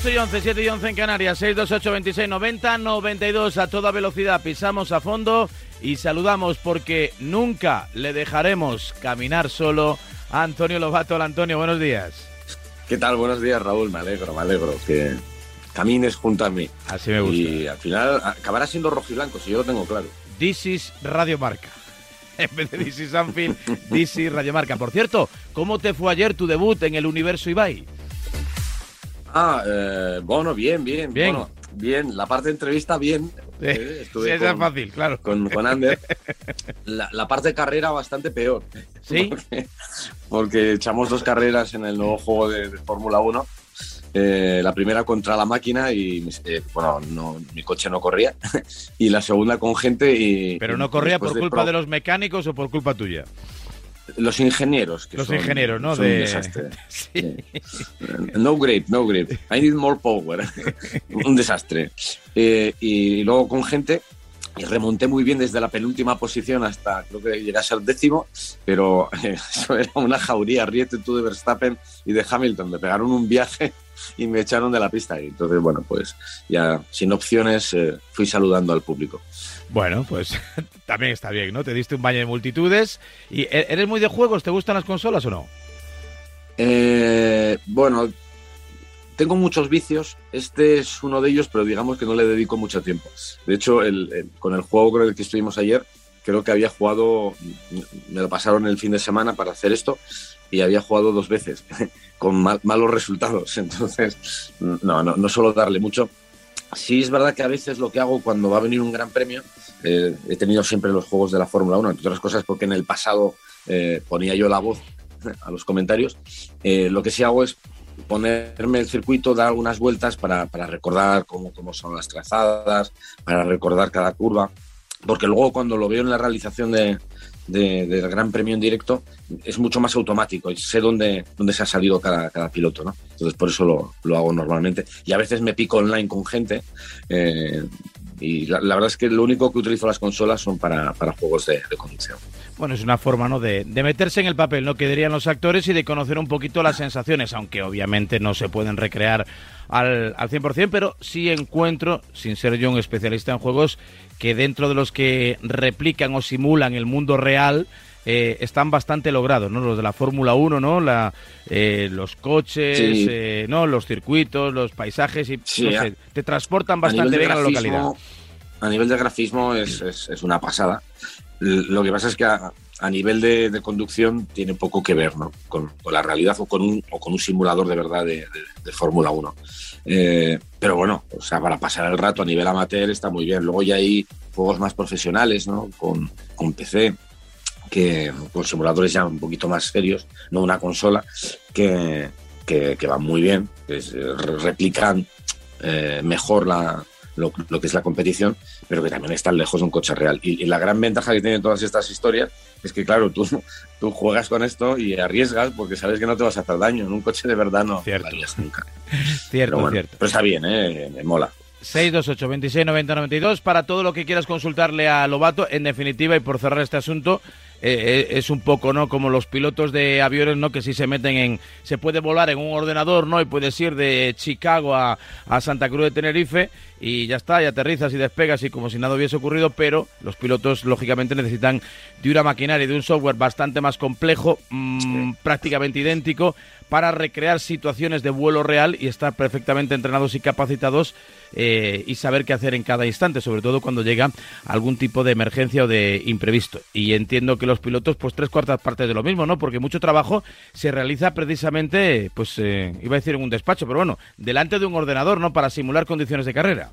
8 y 11, 7 y 11 en Canarias, 628 26 90 92 a toda velocidad. Pisamos a fondo y saludamos porque nunca le dejaremos caminar solo a Antonio Lobato. Antonio, buenos días. ¿Qué tal? Buenos días, Raúl. Me alegro, me alegro que camines junto a mí. Así me gusta. Y al final acabará siendo rojo y blanco, si yo lo tengo claro. This is Radio Marca. En vez de This is Anfield, This is Radio Marca. Por cierto, ¿cómo te fue ayer tu debut en el Universo Ibai? Ah, eh, bueno, bien, bien. Bien. Bueno, bien. La parte de entrevista, bien. Eh, sí, esa es fácil, claro. Con, con Ander. La, la parte de carrera bastante peor. ¿Sí? Porque, porque echamos dos carreras en el nuevo juego de, de Fórmula 1. Eh, la primera contra la máquina y eh, bueno, no, mi coche no corría. y la segunda con gente y... Pero no corría por de culpa pro- de los mecánicos o por culpa tuya. Los ingenieros. Que Los son- ingenieros, ¿no? son De... un desastre. Sí. No grip, no grip. I need more power. un desastre. Eh, y luego con gente, y remonté muy bien desde la penúltima posición hasta creo que llegué a ser décimo, pero eso era una jauría. Ríete tú de Verstappen y de Hamilton. Me pegaron un viaje y me echaron de la pista. Y entonces, bueno, pues ya sin opciones eh, fui saludando al público. Bueno, pues también está bien, ¿no? Te diste un baño de multitudes. ¿Y e- eres muy de juegos? ¿Te gustan las consolas o no? Eh, bueno, tengo muchos vicios. Este es uno de ellos, pero digamos que no le dedico mucho tiempo. De hecho, el- con el juego con el que estuvimos ayer, creo que había jugado, me lo pasaron el fin de semana para hacer esto y había jugado dos veces con mal- malos resultados. Entonces, no, no, no suelo darle mucho. Sí es verdad que a veces lo que hago cuando va a venir un gran premio, eh, he tenido siempre los juegos de la Fórmula 1, entre otras cosas porque en el pasado eh, ponía yo la voz a los comentarios, eh, lo que sí hago es ponerme el circuito, dar algunas vueltas para, para recordar cómo, cómo son las trazadas, para recordar cada curva, porque luego cuando lo veo en la realización de, de- del Gran Premio en directo es mucho más automático y sé dónde, dónde se ha salido cada, cada piloto, ¿no? Entonces por eso lo, lo hago normalmente. Y a veces me pico online con gente eh, y la, verdad es que lo único que utilizo las consolas son para, para juegos de, de. Bueno, es una forma, ¿no? De, de meterse en el papel, ¿no? Que dirían los actores y de conocer un poquito las sensaciones, aunque obviamente no se pueden recrear al, al 100%, pero sí encuentro, sin ser yo un especialista en juegos, que dentro de los que replican o simulan el mundo real, eh, están bastante logrados, ¿no? Los de la Fórmula 1, ¿no? La, eh, los coches, Sí. eh, ¿no? Los circuitos, los paisajes y, Sí, no a- sé, te transportan bastante bien a la localidad. A nivel de grafismo es, es- es una pasada. Lo que pasa es que a, a nivel de, de conducción tiene poco que ver ¿no? con, con la realidad o con un, o con un simulador de verdad de, de- de Fórmula 1. Eh, pero bueno, o sea, para pasar el rato a nivel amateur está muy bien. Luego ya hay juegos más profesionales ¿no? con, con PC, que, con simuladores ya un poquito más serios, no una consola, que, que, que van muy bien, que re- replican eh, mejor la, lo, lo que es la competición, pero que también están lejos de un coche real. Y, y la gran ventaja que tienen todas estas historias es que, claro, tú, tú juegas con esto y arriesgas porque sabes que no te vas a hacer daño. En un coche de verdad no Cierto. nunca. Cierto, Pero, bueno, cierto. pero está bien, ¿eh? me mola. 628 26 90 92 para todo lo que quieras consultarle a Lobato. En definitiva, y por cerrar este asunto, eh, eh, es un poco no como los pilotos de aviones, no que si se meten en. Se puede volar en un ordenador, ¿no? Y puedes ir de Chicago a, a Santa Cruz de Tenerife y ya está, y aterrizas y despegas y como si nada hubiese ocurrido, pero los pilotos, lógicamente, necesitan de una maquinaria y de un software bastante más complejo, mm, prácticamente idéntico, para recrear situaciones de vuelo real y estar perfectamente entrenados y capacitados eh, y saber qué hacer en cada instante, sobre todo cuando llega algún tipo de emergencia o de imprevisto. Y entiendo que los pilotos, pues tres cuartas partes de lo mismo, ¿no? Porque mucho trabajo se realiza precisamente, pues eh, iba a decir en un despacho, pero bueno, delante de un ordenador, ¿no? Para simular condiciones de carrera.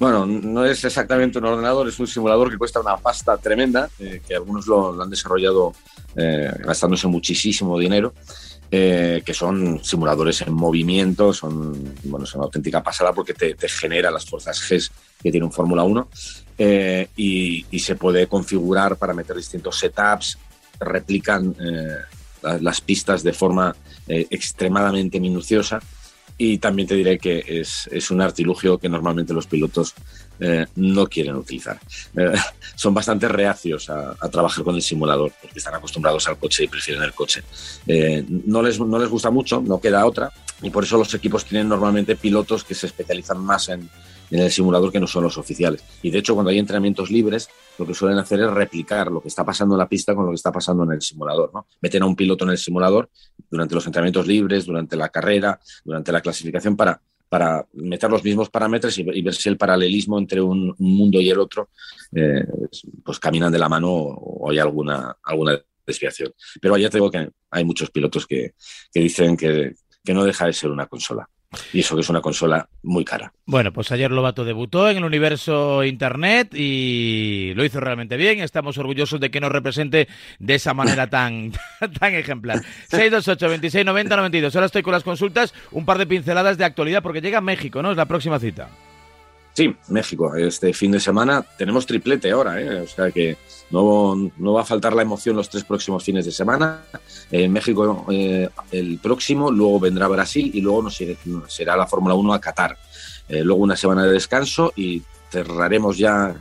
Bueno, no es exactamente un ordenador, es un simulador que cuesta una pasta tremenda, eh, que algunos lo, han desarrollado eh, gastándose muchísimo dinero, eh, que son simuladores en movimiento, son, bueno, son una auténtica pasada porque te, genera las fuerzas G que tiene un Fórmula 1 eh, y, se puede configurar para meter distintos setups, replican eh, la- las pistas de forma eh, extremadamente minuciosa y también te diré que es, es un artilugio que normalmente los pilotos eh, no quieren utilizar. Eh, son bastante reacios a, trabajar con el simulador porque están acostumbrados al coche y prefieren el coche. Eh, no, les, no les gusta mucho, no queda otra, y por eso los equipos tienen normalmente pilotos que se especializan más en, en el simulador que no son los oficiales. Y de hecho, cuando hay entrenamientos libres, lo que suelen hacer es replicar lo que está pasando en la pista con lo que está pasando en el simulador. ¿no? Meten a un piloto en el simulador durante los entrenamientos libres, durante la carrera, durante la clasificación, para, para meter los mismos parámetros y, ver si el paralelismo entre un, mundo y el otro eh, pues caminan de la mano o hay alguna, alguna desviación. Pero ya tengo que hay muchos pilotos que, que dicen que, que no deja de ser una consola. Y eso que es una consola muy cara. Bueno, pues ayer Lobato debutó en el universo Internet y lo hizo realmente bien. Estamos orgullosos de que nos represente de esa manera tan, tan ejemplar. 628 26 90 92. Ahora estoy con las consultas. Un par de pinceladas de actualidad porque llega México, ¿no? Es la próxima cita. Sí, México. Este fin de semana tenemos triplete ahora, ¿eh? o sea que no, no, va a faltar la emoción los tres próximos fines de semana. En México eh, el próximo, luego vendrá Brasil y luego nos será la Fórmula 1 a Qatar. Eh, luego una semana de descanso y cerraremos ya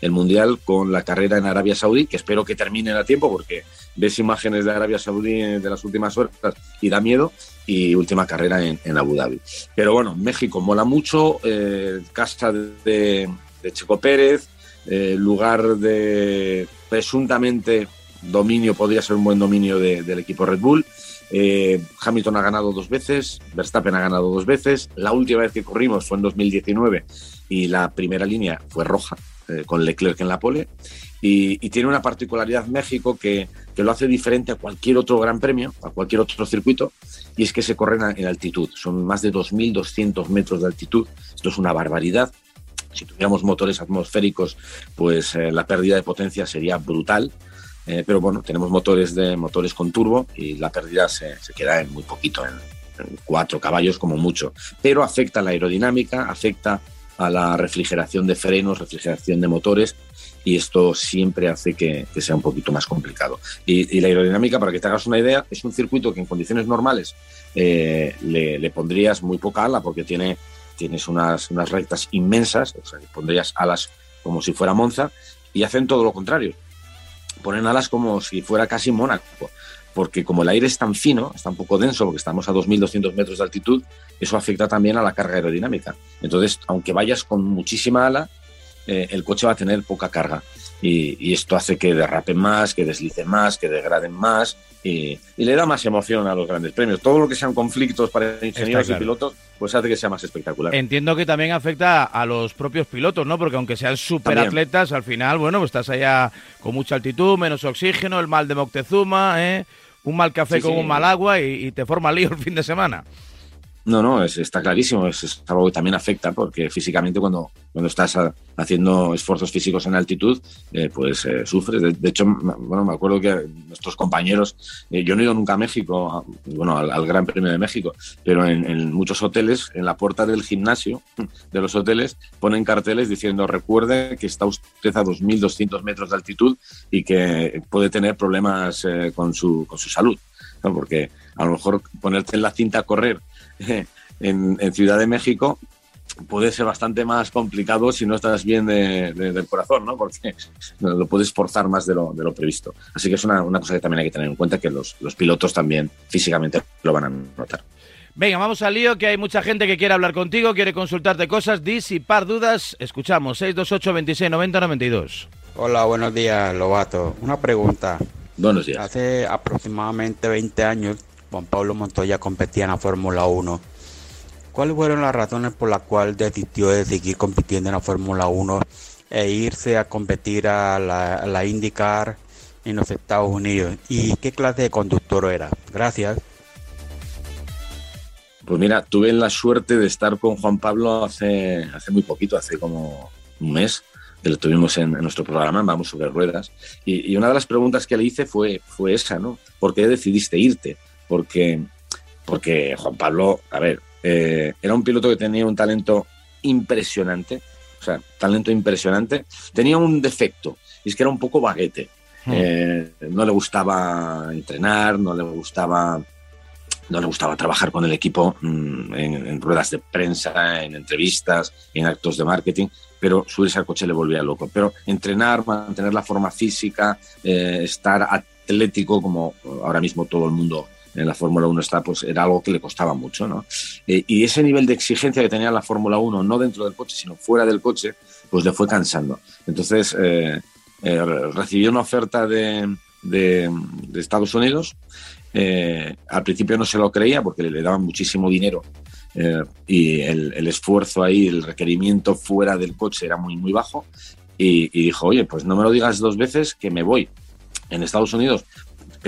el, Mundial con la carrera en Arabia Saudí, que espero que termine a tiempo porque ves imágenes de Arabia Saudí de las últimas horas y da miedo, y última carrera en, Abu Dhabi. Pero bueno, México mola mucho, eh, casa de, Checo Pérez, eh, lugar de presuntamente dominio, podría ser un buen dominio del equipo Red Bull. Eh, Hamilton ha ganado dos veces, Verstappen ha ganado dos veces. La última vez que corrimos fue en 2019 y la primera línea fue roja, eh, con Leclerc en la pole. Y, tiene una particularidad México que, que, lo hace diferente a cualquier otro gran premio, a cualquier otro circuito, y es que se corren en altitud. Son más de 2.200 metros de altitud. Esto es una barbaridad. Si tuviéramos motores atmosféricos, pues eh, la pérdida de potencia sería brutal. Eh, pero bueno, tenemos motores de motores con turbo y la pérdida se, se queda en muy poquito, en, en cuatro caballos como mucho. Pero afecta la aerodinámica, afecta a la refrigeración de frenos, refrigeración de motores, y esto siempre hace que, sea un poquito más complicado. Y, la aerodinámica, para que te hagas una idea, es un circuito que en condiciones normales eh, le, pondrías muy poca ala porque tiene, tienes unas, unas rectas inmensas, o sea, pondrías alas como si fuera Monza, y hacen todo lo contrario. Ponen alas como si fuera casi Mónaco porque como el aire es tan fino, está un poco denso, porque estamos a 2.200 metros de altitud, eso afecta también a la carga aerodinámica. Entonces, aunque vayas con muchísima ala, eh, el coche va a tener poca carga. Y, esto hace que derrape más, que deslice más, que degraden más y, le da más emoción a los grandes premios. Todo lo que sean conflictos para ingenieros y pilotos, pues hace que sea más espectacular. Entiendo que también afecta a los propios pilotos, ¿no? Porque aunque sean superatletas, al final, bueno, pues estás allá con mucha altitud, menos oxígeno, el mal de Moctezuma, ¿eh? un mal café con un mal agua y, te forma lío el fin de semana. No, no, está clarísimo. Es, algo que también afecta porque físicamente cuando, estás haciendo esfuerzos físicos en altitud, eh, pues eh, sufres. De, hecho, bueno, me acuerdo que nuestros compañeros, eh, yo no he ido nunca a México, bueno, al, Gran Premio de México, pero en, muchos hoteles, en la puerta del gimnasio de los hoteles, ponen carteles diciendo recuerde que está usted a 2.200 metros de altitud y que puede tener problemas con, su, con su salud. Porque a lo mejor ponerte en la cinta a correr en, Ciudad de México puede ser bastante más complicado si no estás bien del corazón, ¿no? Porque lo puedes forzar más de lo, de lo previsto. Así que es una, cosa que también hay que tener en cuenta, que los, pilotos también físicamente lo van a notar. Venga, vamos al lío, que hay mucha gente que quiere hablar contigo, quiere consultarte cosas, disipar dudas. Escuchamos, 628 26 90 92. Hola, buenos días, Lobato. Una pregunta. Buenos días. Hace aproximadamente 20 años Juan Pablo Montoya competía en la Fórmula 1. ¿Cuáles fueron las razones por las cuales decidió de seguir compitiendo en la Fórmula 1 e irse a competir a la, IndyCar en los Estados Unidos? ¿Y qué clase de conductor era? Gracias. Pues mira, tuve la suerte de estar con Juan Pablo hace, hace muy poquito, hace como un mes, que lo tuvimos en, nuestro programa, Vamos sobre Ruedas. Y, y, una de las preguntas que le hice fue, fue esa, ¿no? ¿Por qué decidiste irte? Porque, porque Juan Pablo, a ver, eh, era un piloto que tenía un talento impresionante, o sea, talento impresionante. Tenía un defecto, y es que era un poco baguete. Hmm. Eh, no le gustaba entrenar, no le gustaba no le gustaba trabajar con el equipo mm, en, ruedas de prensa, en entrevistas, en actos de marketing, pero subirse al coche le volvía loco. Pero entrenar, mantener la forma física, eh, estar atlético, como ahora mismo todo el mundo en la Fórmula 1 está, pues era algo que le costaba mucho, ¿no? Eh, y ese nivel de exigencia que tenía la Fórmula 1, no dentro del coche, sino fuera del coche, pues le fue cansando. Entonces, eh, eh, recibió una oferta de, de, Estados Unidos. al principio no se lo creía porque le, daban muchísimo dinero y el, esfuerzo ahí, el requerimiento fuera del coche era muy, muy bajo. Y, y dijo, oye, pues no me lo digas dos veces que me voy. En Estados Unidos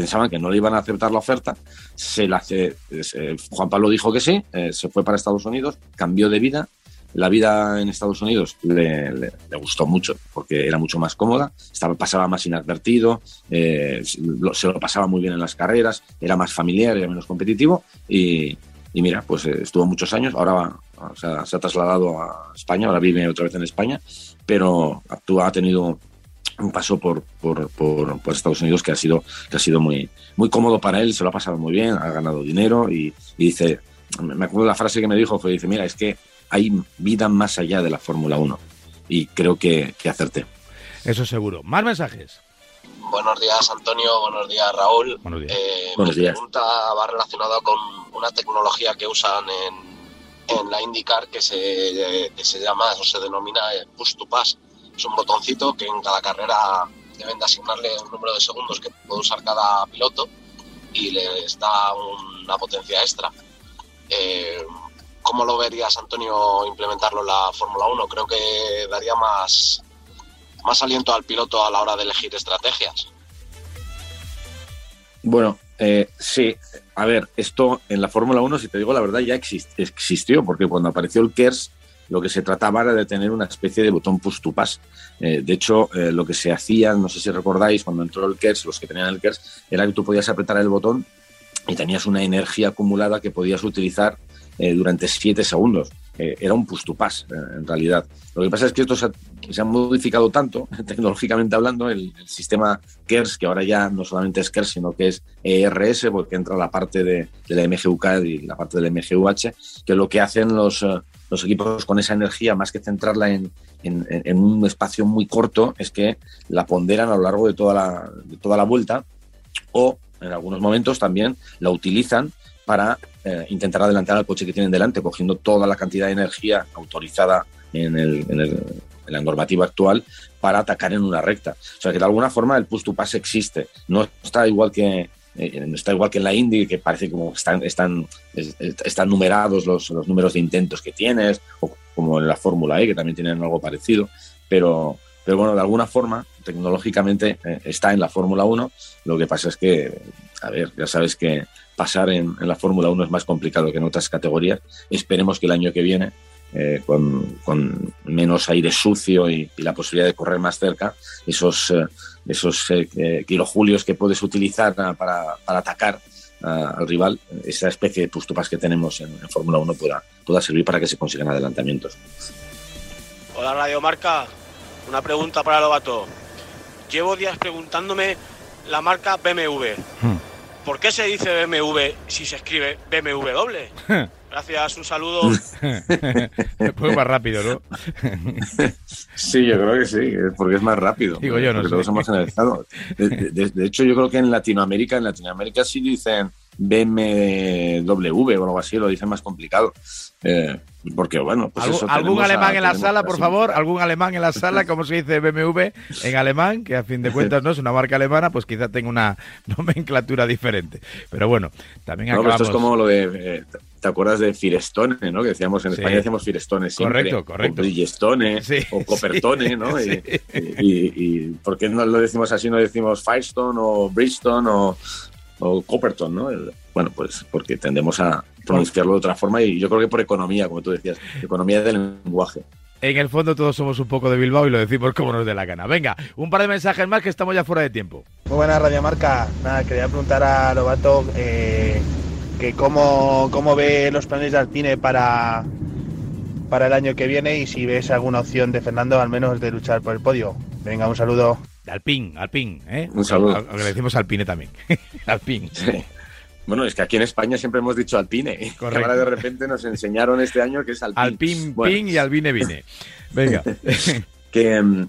pensaban que no le iban a aceptar la oferta. Se la, Juan Pablo dijo que sí, eh, se fue para Estados Unidos, cambió de vida. La vida en Estados Unidos le, gustó mucho porque era mucho más cómoda, estaba, pasaba más inadvertido, eh, se lo pasaba muy bien en las carreras, era más familiar, era menos competitivo y, mira, pues eh, estuvo muchos años, ahora se ha trasladado a España, ahora vive otra vez en España, pero actúa, ha tenido un paso por, por, Estados Unidos que ha sido, que ha sido muy, muy cómodo para él, se lo ha pasado muy bien, ha ganado dinero y, dice, me acuerdo la frase que me dijo, fue, dice, mira, es que hay vida más allá de la Fórmula 1 y creo que, que acerté. Eso seguro. Más mensajes. Buenos días, Antonio. Buenos días, Raúl. Buenos días. Eh, mi pregunta va relacionada con una tecnología que usan en, en la IndyCar que se, que se llama o se denomina Push to Pass es un botoncito que en cada carrera deben de asignarle un número de segundos que puede usar cada piloto y les da una potencia extra. Eh, ¿Cómo lo verías, Antonio, implementarlo en la Fórmula 1? Creo que daría más, más aliento al piloto a la hora de elegir estrategias. Bueno, eh, sí. A ver, esto en la Fórmula 1, si te digo la verdad, ya existió, porque cuando apareció el KERS, lo que se trataba era de tener una especie de botón push to pass. Eh, de hecho, eh, lo que se hacía, no sé si recordáis, cuando entró el KERS, los que tenían el KERS, era que tú podías apretar el botón y tenías una energía acumulada que podías utilizar eh, durante siete segundos. Era un push to pass, en realidad. Lo que pasa es que esto se ha, modificado tanto, tecnológicamente hablando, el, sistema KERS, que ahora ya no solamente es KERS, sino que es ERS, porque entra la parte de, de la MGUK y la parte del MGUH, que lo que hacen los los equipos con esa energía, más que centrarla en, un espacio muy corto, es que la ponderan a lo largo de toda la, toda la vuelta o en algunos momentos también la utilizan para eh, intentar adelantar al coche que tienen delante, cogiendo toda la cantidad de energía autorizada en, la normativa actual para atacar en una recta. O sea que de alguna forma el push to pass existe. No está igual que, eh, está igual que en la Indy, que parece como están, están numerados los, los números de intentos que tienes, o como en la Fórmula E, que también tienen algo parecido, pero, pero bueno, de alguna forma, tecnológicamente eh, está en la Fórmula 1. Lo que pasa es que, a ver, ya sabes que pasar en, en la Fórmula 1 es más complicado que en otras categorías. Esperemos que el año que viene eh, con, con, menos aire sucio y, la posibilidad de correr más cerca, esos, eh, esos eh, kilojulios que puedes utilizar para, para atacar al rival, esa especie de pustupas que tenemos en, Fórmula 1 pueda, pueda servir para que se consigan adelantamientos. Hola Radio Marca, una pregunta para Lobato. Llevo días preguntándome la marca BMW. Hmm. ¿Por qué se dice BMW si se escribe BMW doble? Gracias, un saludo. Después más rápido, ¿no? sí, yo creo que sí, porque es más rápido. Digo yo, no sé. Todos hemos analizado. De, hecho, yo creo que en Latinoamérica, en Latinoamérica sí dicen BMW o algo así, lo dicen más complicado. Eh, porque, bueno, pues eso ¿Algún alemán en la sala, por favor? ¿Algún alemán en la sala? ¿Cómo se dice BMW en alemán? Que a fin de cuentas no es una marca alemana, pues quizá tenga una nomenclatura diferente. Pero bueno, también acabamos... esto es como lo de... Eh, ¿Te acuerdas de Firestone, no? Que decíamos en España decíamos Firestone siempre. Correcto, correcto. O Bridgestone o Copertone, ¿no? Y, y, ¿por qué no lo decimos así? No decimos Firestone o Bridgestone o, o Copperton, ¿no? bueno, pues porque tendemos a pronunciarlo de otra forma y yo creo que por economía, como tú decías, economía del lenguaje. En el fondo todos somos un poco de Bilbao y lo decimos como nos dé la gana. Venga, un par de mensajes más que estamos ya fuera de tiempo. Muy buena Radio Marca. Nada, quería preguntar a Lobato eh, que cómo, cómo ve los planes de Alpine para, para el año que viene y si ves alguna opción de Fernando al menos de luchar por el podio. Venga, un saludo. De Alpine, ¿eh? Un saludo. Le decimos Alpine también. Alpine. Sí. Bueno, es que aquí en España siempre hemos dicho Alpine. Correcto. Ahora de repente nos enseñaron este año que es Alpine. Alpine, Pin y Albine Vine. Venga. que, mm,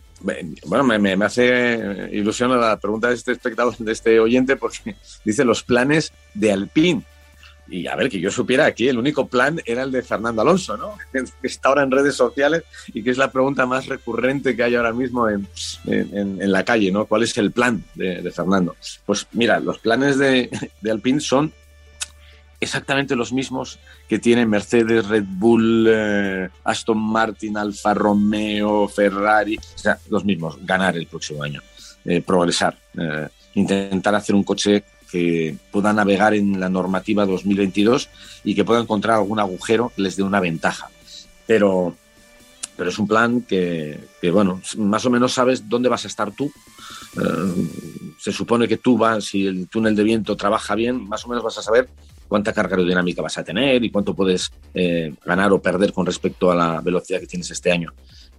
bueno, me, me, hace ilusión la pregunta de este espectador, de este oyente, porque dice los planes de Alpine. Y a ver, que yo supiera aquí, el único plan era el de Fernando Alonso, ¿no? Que está ahora en redes sociales y que es la pregunta más recurrente que hay ahora mismo en, en, la calle, ¿no? ¿Cuál es el plan de, Fernando? Pues mira, los planes de, de, Alpine son exactamente los mismos que tienen Mercedes, Red Bull, eh, Aston Martin, Alfa Romeo, Ferrari, o sea, los mismos, ganar el próximo año, eh, progresar, eh, intentar hacer un coche que pueda navegar en la normativa 2022 y que pueda encontrar algún agujero les dé una ventaja. Pero, pero es un plan que, que, bueno, más o menos sabes dónde vas a estar tú. Eh, se supone que tú vas, si el túnel de viento trabaja bien, más o menos vas a saber cuánta carga aerodinámica vas a tener y cuánto puedes eh, ganar o perder con respecto a la velocidad que tienes este año.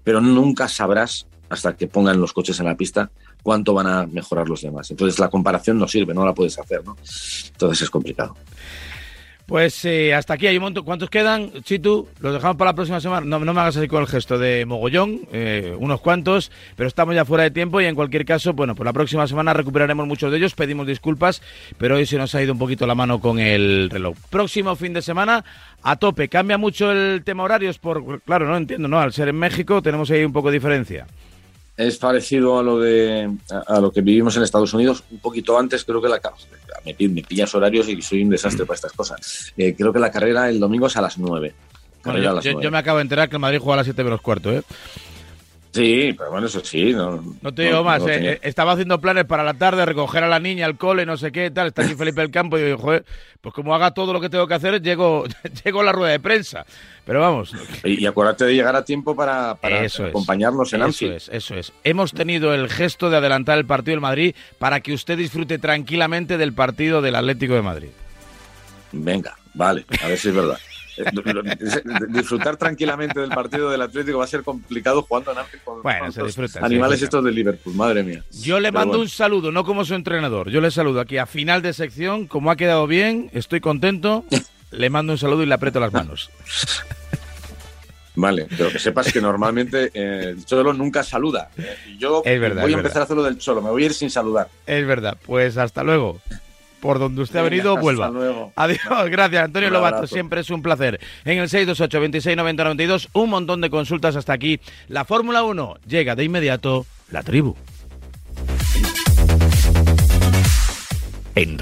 Pero nunca sabrás hasta que pongan los coches en la pista cuánto van a mejorar los demás. Entonces la comparación no sirve, no la puedes hacer, ¿no? Entonces es complicado. Pues eh, hasta aquí hay un montón. ¿Cuántos quedan, Chitu? ¿Los dejamos para la próxima semana? No, no me hagas así con el gesto de mogollón, eh, unos cuantos, pero estamos ya fuera de tiempo y en cualquier caso, bueno, pues la próxima semana recuperaremos muchos de ellos, pedimos disculpas, pero hoy se nos ha ido un poquito la mano con el reloj. Próximo fin de semana, a tope. ¿Cambia mucho el tema horarios? Por, claro, no entiendo, ¿no? Al ser en México tenemos ahí un poco de diferencia es parecido a lo de a, lo que vivimos en Estados Unidos un poquito antes creo que la me, me pillas horarios y soy un desastre para estas cosas eh, creo que la carrera el domingo es a las 9 bueno, yo, las yo, 9. yo, me acabo de enterar que el Madrid juega a las 7 menos cuarto ¿eh? Sí, pero bueno, eso sí. No, no te digo no, más, no eh, estaba haciendo planes para la tarde, recoger a la niña al cole, no sé qué, tal. Está aquí Felipe del Campo y yo digo, joder, pues como haga todo lo que tengo que hacer, llego, llego a la rueda de prensa. Pero vamos. Y, y acuérdate de llegar a tiempo para, para eso acompañarnos es, en eso Anfield. Es, eso es. Hemos tenido el gesto de adelantar el partido del Madrid para que usted disfrute tranquilamente del partido del Atlético de Madrid. Venga, vale, a ver si es verdad. disfrutar tranquilamente del partido del Atlético va a ser complicado jugando en Anfield con, bueno, se disfruta, animales estos de Liverpool, madre mía. Yo le Pero mando bueno. un saludo, no como su entrenador. Yo le saludo aquí a final de sección. Como ha quedado bien, estoy contento. le mando un saludo y le aprieto las manos. Vale, pero que sepas que normalmente eh, el Cholo nunca saluda. Eh, y yo Es verdad, voy a empezar verdad. a hacerlo del Cholo, me voy a ir sin saludar. Es verdad. Pues hasta luego. Por donde usted ha venido, hasta vuelva. luego. Adiós, gracias Antonio Un Lobato, abrazo. siempre es un placer. En el 628 26 90 92, un montón de consultas hasta aquí. La Fórmula 1 llega de inmediato, la tribu. En